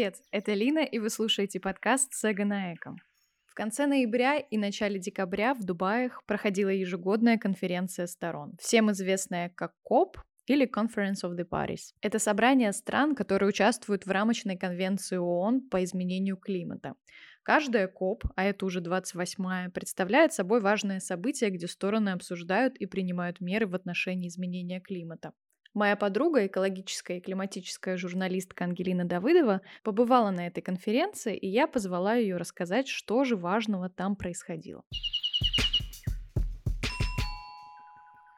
Привет, это Лина, и вы слушаете подкаст «Сега на Эко». В конце ноября и начале декабря в Дубаях проходила ежегодная конференция сторон, всем известная как COP или Conference of the Parties. Это собрание стран, которые участвуют в рамочной конвенции ООН по изменению климата. Каждая COP, а это уже 28-я, представляет собой важное событие, где стороны обсуждают и принимают меры в отношении изменения климата. Моя подруга, экологическая и климатическая журналистка Ангелина Давыдова, побывала на этой конференции, и я позвала ее рассказать, что же важного там происходило.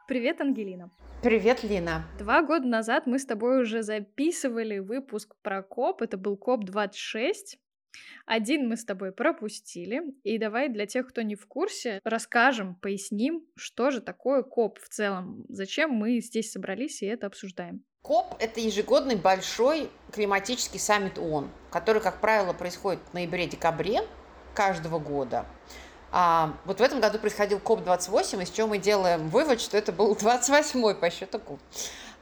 Привет, Ангелина. Привет, Лина. Два года назад мы с тобой уже записывали выпуск про COP. Это был COP-26. Один мы с тобой пропустили, и давай для тех, кто не в курсе, расскажем, поясним, что же такое COP в целом, зачем мы здесь собрались и это обсуждаем. COP – это ежегодный большой климатический саммит ООН, который, как правило, происходит в ноябре-декабре каждого года. А, вот в этом году происходил COP-28, из чего мы делаем вывод, что это был 28-й по счету COP.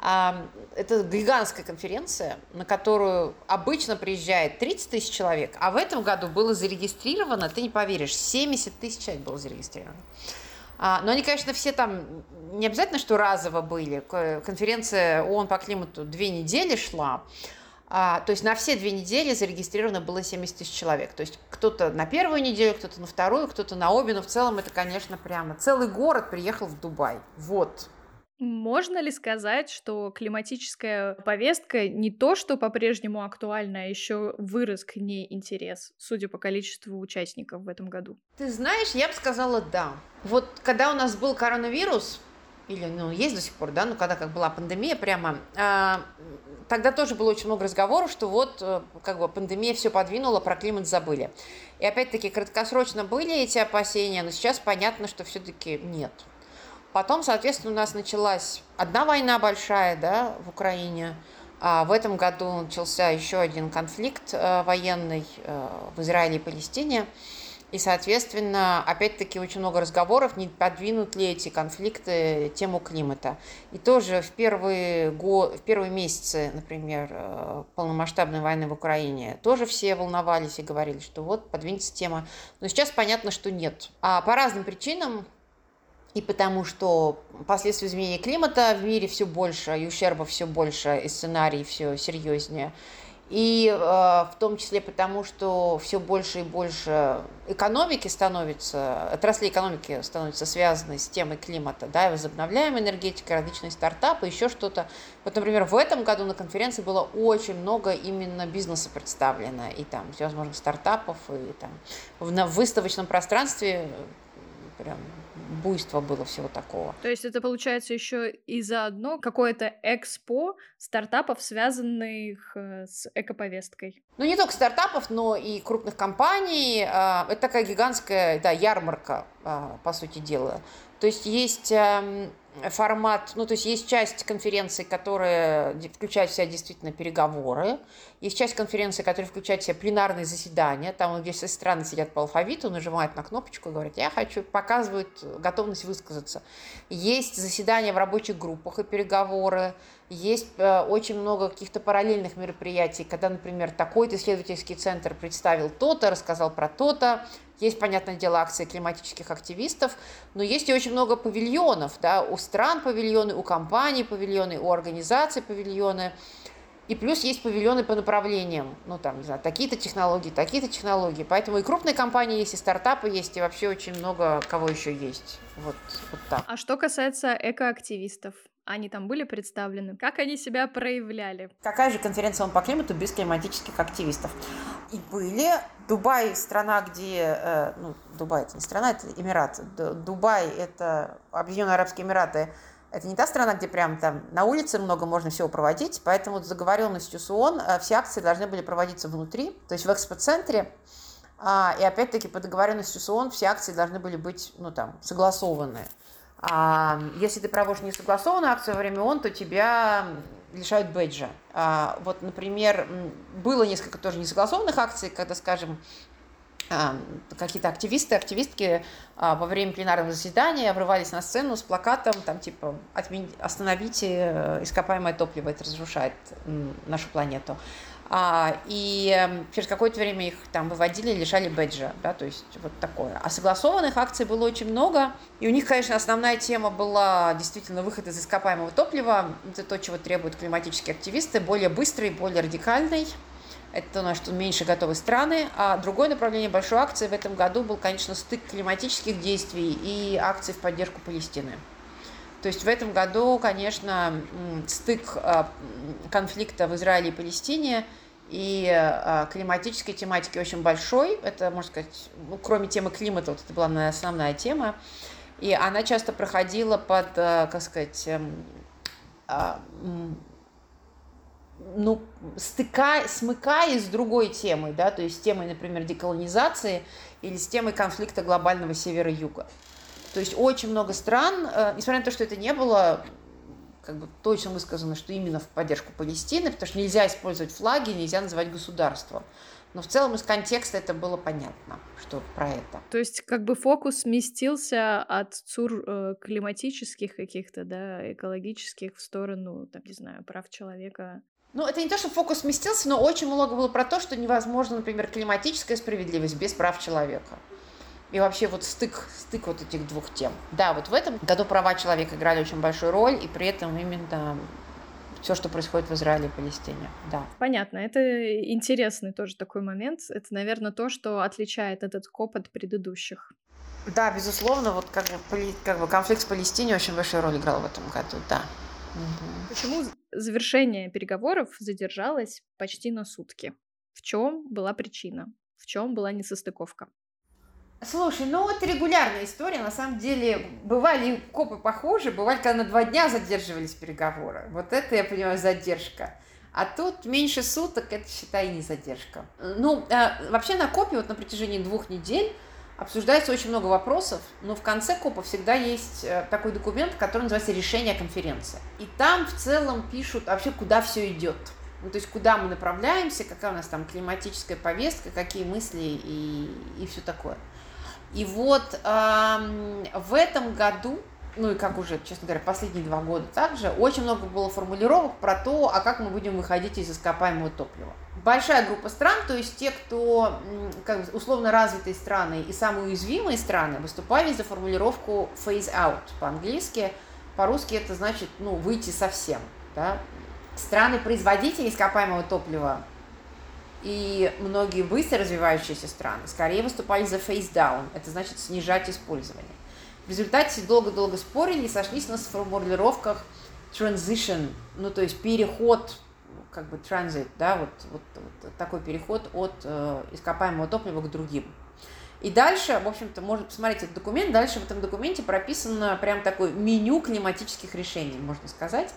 Это гигантская конференция, на которую обычно приезжает 30 тысяч человек, а в этом году было зарегистрировано, ты не поверишь, 70 тысяч человек было зарегистрировано. А, но они, конечно, все там не обязательно, что разово были. Конференция ООН по климату две недели шла. А, то есть на все две недели зарегистрировано было 70 тысяч человек. То есть кто-то на первую неделю, кто-то на вторую, кто-то на обе. Но в целом это, конечно, прямо целый город приехал в Дубай. Вот. Можно ли сказать, что климатическая повестка не то, что по-прежнему актуальна, а еще вырос к ней интерес, судя по количеству участников в этом году? Ты знаешь, я бы сказала да. Вот когда у нас был коронавирус, или ну, есть до сих пор, да, ну когда как была пандемия прямо, а, тогда тоже было очень много разговоров, что вот э, как бы пандемия все подвинула, про климат забыли. И опять-таки краткосрочно были эти опасения, но сейчас понятно, что все-таки нет. Потом, соответственно, у нас началась одна война большая да, в Украине. А в этом году начался еще один конфликт э, военный э, в Израиле и Палестине. И, соответственно, опять-таки очень много разговоров, не подвинут ли эти конфликты тему климата. И тоже в первые, го... в первые месяцы, например, э, полномасштабной войны в Украине, тоже все волновались и говорили, что вот подвинется тема. Но сейчас понятно, что нет. А по разным причинам, и потому что последствия изменения климата в мире все больше, и ущерба все больше, и сценарий все серьезнее. И э, в том числе потому, что все больше и больше экономики становится, отрасли экономики становятся связаны с темой климата, да, и возобновляемая энергетика, различные стартапы, еще что-то. Вот, например, в этом году на конференции было очень много именно бизнеса представлено, и там всевозможных стартапов, и там в, в выставочном пространстве прям буйство было всего такого. То есть это получается еще и заодно какое-то экспо стартапов, связанных э, с экоповесткой. Ну, не только стартапов, но и крупных компаний. А, это такая гигантская да, ярмарка, а, по сути дела. То есть есть эм, формат, ну, то есть есть часть конференции, которая включает в себя действительно переговоры, есть часть конференции, которая включает в себя пленарные заседания, там, где все страны сидят по алфавиту, нажимают на кнопочку говорят, я хочу, показывают готовность высказаться. Есть заседания в рабочих группах и переговоры, есть э, очень много каких-то параллельных мероприятий, когда, например, такой-то исследовательский центр представил то-то, рассказал про то-то, есть, понятное дело, акции климатических активистов, но есть и очень много павильонов, да, у стран павильоны, у компаний павильоны, у организаций павильоны. И плюс есть павильоны по направлениям, ну там, не знаю, такие-то технологии, такие-то технологии. Поэтому и крупные компании есть, и стартапы есть, и вообще очень много кого еще есть. Вот, вот так. А что касается экоактивистов, они там были представлены? Как они себя проявляли? Какая же конференция «Он по климату» без климатических активистов? И были. Дубай – страна, где... Э, ну, Дубай – это не страна, это Эмират. Дубай – это Объединенные Арабские Эмираты. Это не та страна, где прям там на улице много можно всего проводить, поэтому с договоренностью с ООН э, все акции должны были проводиться внутри, то есть в экспоцентре. А, и опять-таки по договоренности с ООН все акции должны были быть, ну там, согласованные. А если ты проводишь несогласованную акцию во время ООН, то тебя лишают бейджа. А, вот, например, было несколько тоже несогласованных акций, когда, скажем, а, какие-то активисты, активистки а, во время пленарного заседания обрывались на сцену с плакатом, там типа «Остановите э, ископаемое топливо, это разрушает нашу планету». А, и эм, через какое-то время их там выводили, лишали бэджа, да, то есть вот такое. А согласованных акций было очень много, и у них, конечно, основная тема была действительно выход из ископаемого топлива, это то, чего требуют климатические активисты, более быстрый, более радикальный, это то, на что меньше готовы страны. А другое направление большой акции в этом году был, конечно, стык климатических действий и акций в поддержку Палестины. То есть в этом году, конечно, стык а, конфликта в Израиле и Палестине и а, климатической тематики очень большой. Это, можно сказать, ну, кроме темы климата, вот это была основная тема. И она часто проходила под, а, как сказать, эм, ну, стыка, смыкаясь с другой темой, да, то есть с темой, например, деколонизации или с темой конфликта глобального севера-юга. То есть очень много стран, э, несмотря на то, что это не было как бы точно высказано, что именно в поддержку Палестины, потому что нельзя использовать флаги, нельзя называть государством. Но в целом из контекста это было понятно, что про это. То есть как бы фокус сместился от цур э, климатических каких-то, да, экологических в сторону, там, не знаю, прав человека. Ну, это не то, что фокус сместился, но очень много было про то, что невозможно, например, климатическая справедливость без прав человека. И вообще вот стык, стык вот этих двух тем. Да, вот в этом году права человека играли очень большую роль, и при этом именно все, что происходит в Израиле и Палестине. Да. Понятно. Это интересный тоже такой момент. Это, наверное, то, что отличает этот коп от предыдущих. Да, безусловно, вот как как бы конфликт с Палестиной очень большую роль играл в этом году, да. Угу. Почему завершение переговоров задержалось почти на сутки? В чем была причина? В чем была несостыковка? Слушай, ну это регулярная история. На самом деле, бывали копы похожи, бывали, когда на два дня задерживались переговоры. Вот это, я понимаю, задержка. А тут меньше суток, это, считай, не задержка. Ну, э, вообще на копе вот на протяжении двух недель обсуждается очень много вопросов, но в конце КОПа всегда есть э, такой документ, который называется «Решение конференции». И там в целом пишут вообще, куда все идет. Ну, то есть, куда мы направляемся, какая у нас там климатическая повестка, какие мысли и, и все такое. И вот эм, в этом году ну и как уже, честно говоря, последние два года также, очень много было формулировок про то, а как мы будем выходить из ископаемого топлива. Большая группа стран, то есть те, кто как бы, условно развитые страны и самые уязвимые страны, выступали за формулировку phase out по-английски. По-русски это значит, ну, выйти совсем. Да? Страны-производители ископаемого топлива и многие быстро развивающиеся страны скорее выступали за down, это значит снижать использование. В результате долго-долго спорили и сошлись на формулировках transition, ну то есть переход, как бы транзит, да, вот, вот, вот такой переход от э, ископаемого топлива к другим. И дальше, в общем-то, можно посмотреть этот документ. Дальше в этом документе прописано прям такое меню климатических решений, можно сказать.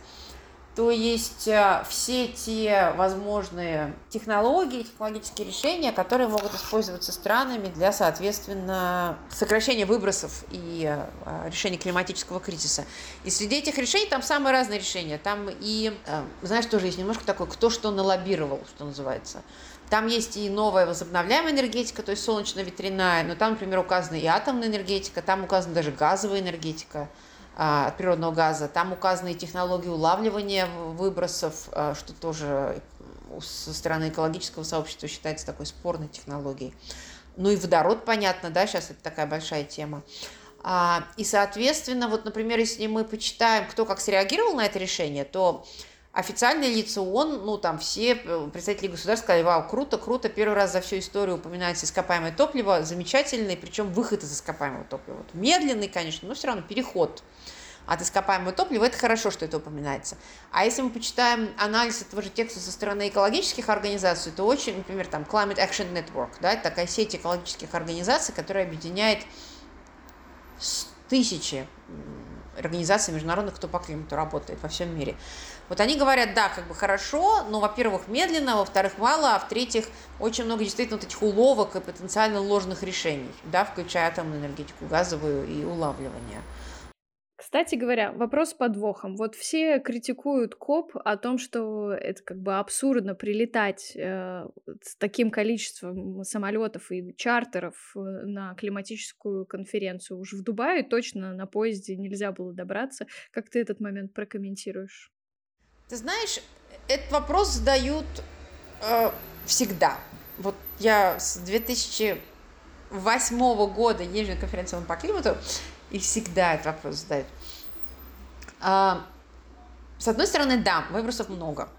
То есть э, все те возможные технологии, технологические решения, которые могут использоваться странами для, соответственно, сокращения выбросов и э, решения климатического кризиса. И среди этих решений там самые разные решения. Там и, э, знаешь, тоже есть немножко такое, кто что налоббировал, что называется. Там есть и новая возобновляемая энергетика, то есть солнечно-ветряная, но там, например, указана и атомная энергетика, там указана даже газовая энергетика – от природного газа. Там указаны технологии улавливания выбросов, а, что тоже со стороны экологического сообщества считается такой спорной технологией. Ну и водород, понятно, да, сейчас это такая большая тема. А, и, соответственно, вот, например, если мы почитаем, кто как среагировал на это решение, то официальные лица ООН, ну, там все представители государств сказали, вау, круто, круто, первый раз за всю историю упоминается ископаемое топливо, замечательный, причем выход из ископаемого топлива. Вот медленный, конечно, но все равно переход от ископаемого топлива, это хорошо, что это упоминается. А если мы почитаем анализ этого же текста со стороны экологических организаций, то очень, например, там Climate Action Network, да, это такая сеть экологических организаций, которая объединяет тысячи организаций международных, кто по климату работает во всем мире. Вот они говорят, да, как бы хорошо, но, во-первых, медленно, во-вторых, мало, а в-третьих, очень много действительно вот этих уловок и потенциально ложных решений, да, включая атомную энергетику, газовую и улавливание. Кстати говоря, вопрос с подвохом. Вот все критикуют КОП о том, что это как бы абсурдно прилетать э, с таким количеством самолетов и чартеров э, на климатическую конференцию. Уж в Дубае точно на поезде нельзя было добраться. Как ты этот момент прокомментируешь? Ты знаешь, этот вопрос задают э, всегда. Вот я с 2008 года езжу на конференцию по климату, и всегда этот вопрос задают. А, с одной стороны, да, выбросов много.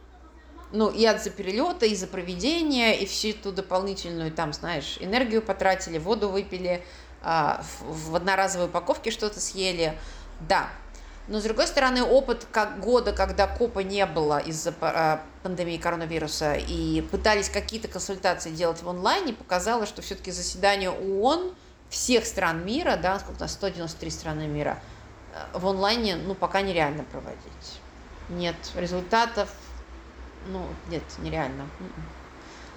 Ну, и от за перелета, и за проведения, и всю эту дополнительную, там, знаешь, энергию потратили, воду выпили, а, в одноразовой упаковке что-то съели. Да, но, с другой стороны, опыт как года, когда КОПа не было из-за а, пандемии коронавируса, и пытались какие-то консультации делать в онлайне, показало, что все-таки заседание ООН всех стран мира, да, сколько у нас, 193 страны мира, э, в онлайне, ну, пока нереально проводить. Нет результатов, ну, нет, нереально. М-м.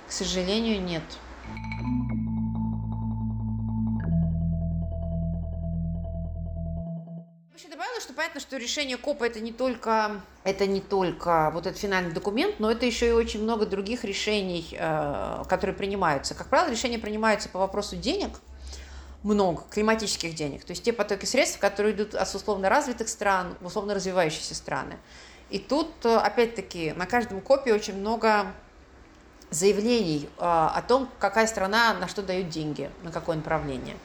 К сожалению, нет. Еще добавила, понятно, что решение КОПа это не только это не только вот этот финальный документ, но это еще и очень много других решений, э, которые принимаются. Как правило, решения принимаются по вопросу денег, много климатических денег, то есть те потоки средств, которые идут от условно развитых стран в условно развивающиеся страны. И тут, э, опять-таки, на каждом копии очень много заявлений э, о том, какая страна на что дает деньги, на какое направление.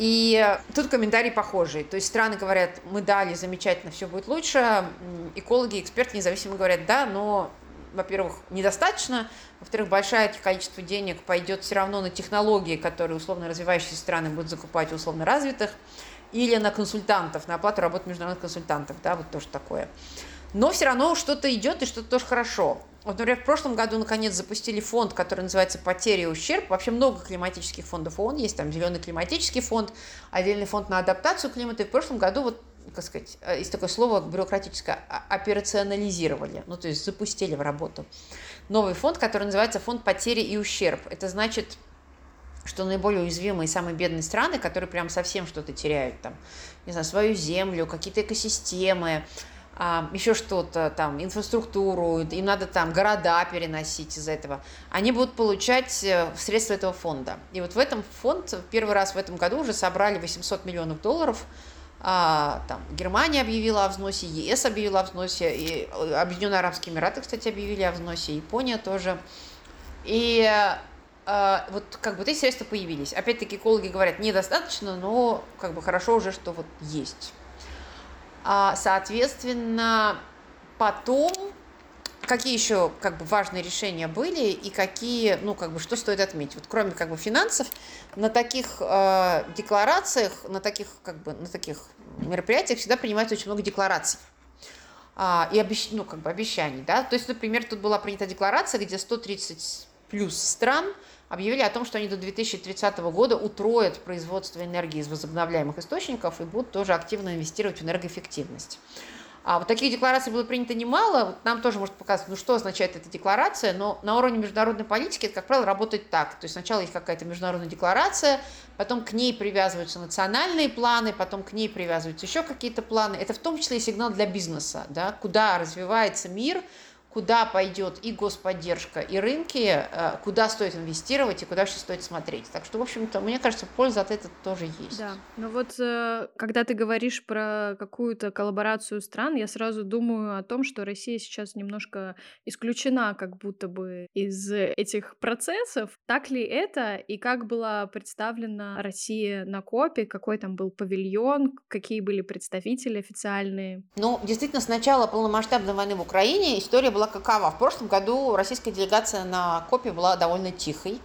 И тут комментарии похожие. То есть страны говорят, мы дали, замечательно, все будет лучше. Экологи, эксперты независимо говорят, да, но, во-первых, недостаточно. Во-вторых, большое количество денег пойдет все равно на технологии, которые условно развивающиеся страны будут закупать у условно развитых, или на консультантов, на оплату работы международных консультантов, да, вот тоже такое. Но все равно что-то идет и что-то тоже хорошо. Вот, например, в прошлом году наконец запустили фонд, который называется «Потери и ущерб». Вообще много климатических фондов ООН есть, там зеленый климатический фонд, отдельный фонд на адаптацию климата. И в прошлом году, вот, как сказать, э, есть такое слово бюрократическое, операционализировали, ну, то есть запустили в работу. Новый фонд, который называется «Фонд потери и ущерб». Это значит, что наиболее уязвимые самые бедные страны, которые прям совсем что-то теряют, там, не знаю, свою землю, какие-то экосистемы, еще что-то, там, инфраструктуру, им надо там города переносить из этого, они будут получать э, средства этого фонда. И вот в этом фонд первый раз в этом году уже собрали 800 миллионов долларов, а, там, Германия объявила о взносе, ЕС объявила о взносе, и э, Объединенные Арабские Эмираты, кстати, объявили о взносе, Япония тоже. И а, вот как бы эти средства появились. Опять-таки экологи говорят, недостаточно, но как бы хорошо уже, что вот есть. А, соответственно, потом какие еще как бы важные решения были и какие, ну как бы что стоит отметить? Вот кроме как бы финансов, на таких э, декларациях, на таких как бы на таких мероприятиях всегда принимается очень много деклараций а, и обещ... ну, как бы обещаний, да. То есть, например, тут была принята декларация, где 130 плюс стран объявили о том, что они до 2030 года утроят производство энергии из возобновляемых источников и будут тоже активно инвестировать в энергоэффективность. А вот таких деклараций было принято немало. Вот нам тоже может показать, ну что означает эта декларация, но на уровне международной политики это, как правило, работает так. То есть сначала есть какая-то международная декларация, потом к ней привязываются национальные планы, потом к ней привязываются еще какие-то планы. Это в том числе и сигнал для бизнеса, да, куда развивается мир, куда пойдет и господдержка, и рынки, э, куда стоит инвестировать и куда вообще стоит смотреть. Так что, в общем-то, мне кажется, польза от этого тоже есть. Да, но вот э, когда ты говоришь про какую-то коллаборацию стран, я сразу думаю о том, что Россия сейчас немножко исключена как будто бы из этих процессов. Так ли это и как была представлена Россия на КОПе, какой там был павильон, какие были представители официальные? Ну, действительно, с начала полномасштабной войны в Украине история была была какова? В прошлом году российская делегация на КОПе была довольно тихой.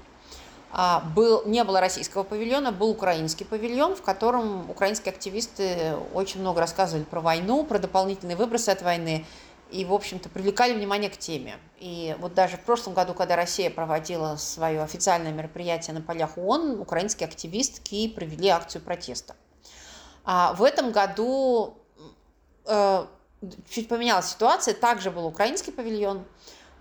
А, был, не было российского павильона, был украинский павильон, в котором украинские активисты очень много рассказывали про войну, про дополнительные выбросы от войны и, в общем-то, привлекали внимание к теме. И вот даже в прошлом году, когда Россия проводила свое официальное мероприятие на полях ООН, украинские активистки провели акцию протеста. А в этом году э, чуть поменялась ситуация. Также был украинский павильон,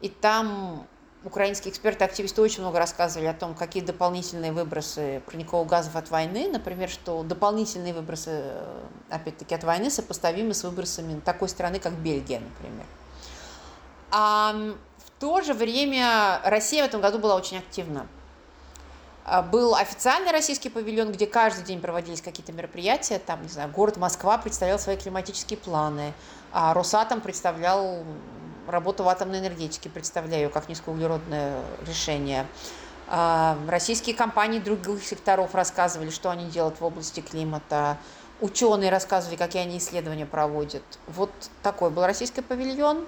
и там украинские эксперты, активисты очень много рассказывали о том, какие дополнительные выбросы парниковых газов от войны, например, что дополнительные выбросы, э, опять-таки, от войны сопоставимы с выбросами такой страны, как Бельгия, например. А в то же время Россия в этом году была очень активна. А, был официальный российский павильон, где каждый день проводились какие-то мероприятия. Там, не знаю, город Москва представлял свои климатические планы. А Росатом представлял работу в атомной энергетике представляю как низкоуглеродное решение. А, российские компании других секторов рассказывали, что они делают в области климата. Ученые рассказывали, какие они исследования проводят. Вот такой был российский павильон,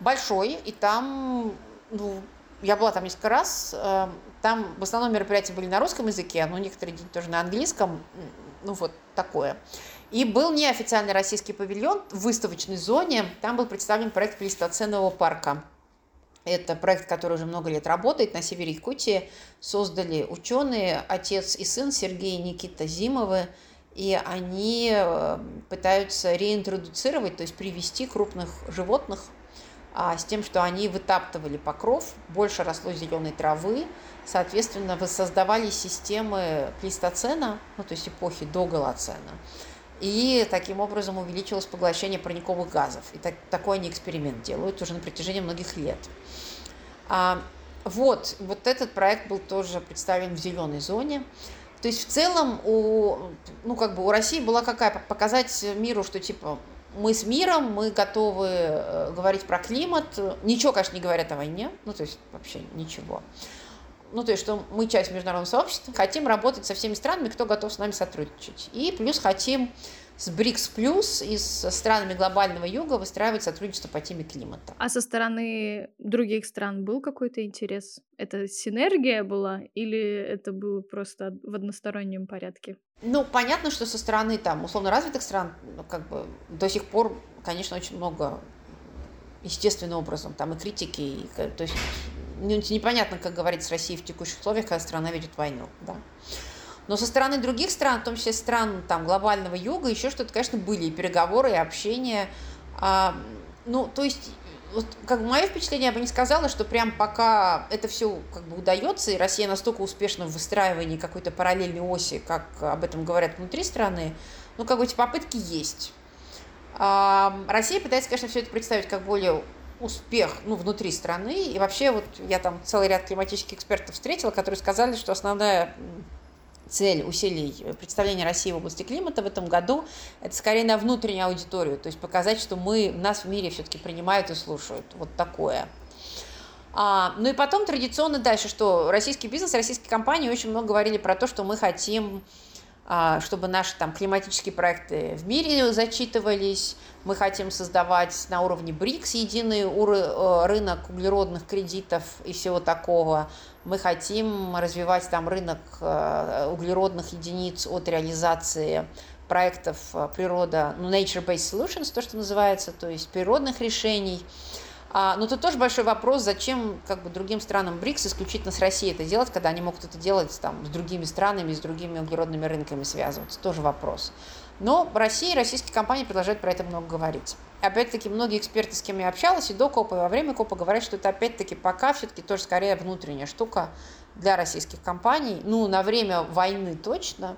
большой, и там, ну, я была там несколько раз, э, там в основном мероприятия были на русском языке, но некоторые дни тоже на английском, ну вот такое. И был неофициальный российский павильон в выставочной зоне. Там был представлен проект плейстоценового парка. Это проект, который уже много лет работает на севере Якутии. Создали ученые, отец и сын Сергей и Никита Зимовы. И они э, пытаются реинтродуцировать, то есть привести крупных животных с тем, что они вытаптывали покров, больше росло зеленой травы, соответственно, воссоздавали системы плейстоцена, ну, то есть эпохи до голоцена и таким образом увеличилось поглощение парниковых газов. И так, такой они эксперимент делают уже на протяжении многих лет. А, вот, вот этот проект был тоже представлен в зеленой зоне. То есть в целом у, ну, как бы у России была какая показать миру, что типа мы с миром, мы готовы э, говорить про климат, ничего, конечно, не говорят о войне, ну то есть вообще ничего ну, то есть, что мы часть международного сообщества, хотим работать со всеми странами, кто готов с нами сотрудничать. И плюс хотим с БРИКС плюс и с странами глобального юга выстраивать сотрудничество по теме климата. А со стороны других стран был какой-то интерес? Это синергия была или это было просто в одностороннем порядке? Ну, понятно, что со стороны там условно развитых стран, ну, как бы до сих пор, конечно, очень много естественным образом там и критики, и, то есть ну, непонятно, как говорить с Россией в текущих условиях, когда страна ведет войну. Да. Но со стороны других стран, в том числе стран там, глобального юга, еще что-то, конечно, были и переговоры, и общение. А, ну, то есть, вот, как бы мое впечатление, я бы не сказала, что прям пока это все как бы удается, и Россия настолько успешна в выстраивании какой-то параллельной оси, как об этом говорят внутри страны, ну, как бы эти попытки есть. А, Россия пытается, конечно, все это представить как более успех ну, внутри страны. И вообще вот я там целый ряд климатических экспертов встретила, которые сказали, что основная цель усилий представления России в области климата в этом году – это скорее на внутреннюю аудиторию, то есть показать, что мы, нас в мире все-таки принимают и слушают. Вот такое. А, ну и потом традиционно дальше, что российский бизнес, российские компании очень много говорили про то, что мы хотим чтобы наши там климатические проекты в мире зачитывались. Мы хотим создавать на уровне БРИКС единый э, рынок углеродных кредитов и всего такого. Мы хотим развивать там рынок э, углеродных единиц от реализации проектов э, природа, ну, nature-based solutions, то, что называется, то есть природных решений. А, но тут тоже большой вопрос, зачем как бы, другим странам БРИКС исключительно с Россией это делать, когда они могут это делать там, с другими странами, с другими углеродными рынками связываться. Тоже вопрос. Но в России российские компании продолжают про это много говорить. Опять-таки, многие эксперты, с кем я общалась, и до КОПа, и во время КОПа говорят, что это опять-таки пока все-таки тоже скорее внутренняя штука для российских компаний. Ну, на время войны точно.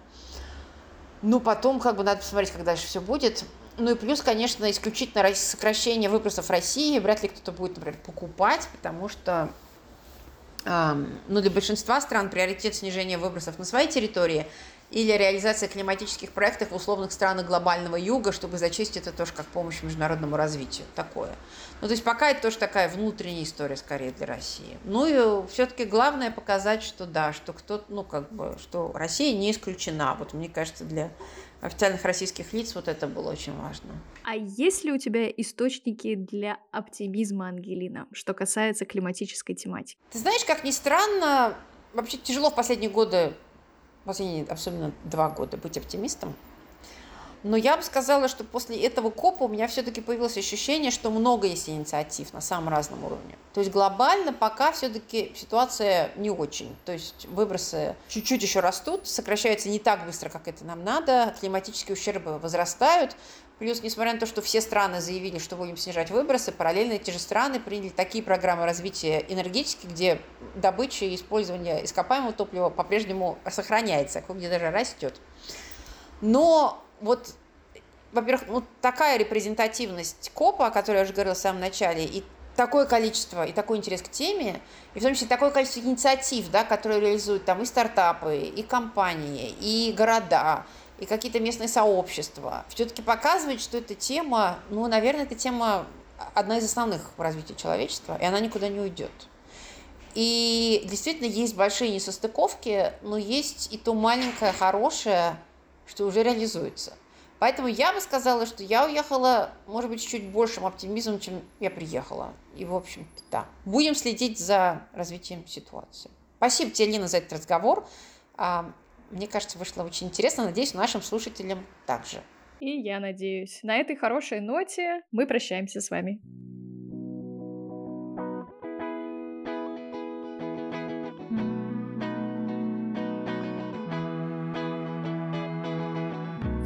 Ну, потом, как бы, надо посмотреть, как дальше все будет. Ну и плюс, конечно, исключительно сокращение выбросов России вряд ли кто-то будет, например, покупать, потому что ну, для большинства стран приоритет снижения выбросов на своей территории или реализация климатических проектов в условных странах глобального юга, чтобы зачесть это тоже как помощь международному развитию. Такое. Ну, то есть пока это тоже такая внутренняя история скорее для России. Ну и все-таки главное показать, что да, что кто-то, ну, как бы, что Россия не исключена. Вот мне кажется, для официальных российских лиц вот это было очень важно. А есть ли у тебя источники для оптимизма, Ангелина, что касается климатической тематики? Ты знаешь, как ни странно, вообще тяжело в последние годы, последние особенно два года быть оптимистом. Но я бы сказала, что после этого КОПа у меня все-таки появилось ощущение, что много есть инициатив на самом разном уровне. То есть глобально пока все-таки ситуация не очень. То есть выбросы чуть-чуть еще растут, сокращаются не так быстро, как это нам надо, климатические ущербы возрастают. Плюс, несмотря на то, что все страны заявили, что будем снижать выбросы, параллельно эти же страны приняли такие программы развития энергетики, где добыча и использование ископаемого топлива по-прежнему сохраняется, где даже растет. Но вот, во-первых, вот такая репрезентативность КОПа, о которой я уже говорила в самом начале, и такое количество, и такой интерес к теме, и в том числе такое количество инициатив, да, которые реализуют там и стартапы, и компании, и города, и какие-то местные сообщества, все-таки показывает, что эта тема, ну, наверное, эта тема одна из основных в развитии человечества, и она никуда не уйдет. И действительно есть большие несостыковки, но есть и то маленькое хорошее, что уже реализуется. Поэтому я бы сказала, что я уехала, может быть, чуть большим оптимизмом, чем я приехала. И, в общем-то, да. Будем следить за развитием ситуации. Спасибо тебе, Лина, за этот разговор. А, мне кажется, вышло очень интересно. Надеюсь, нашим слушателям также. И я надеюсь. На этой хорошей ноте мы прощаемся с вами.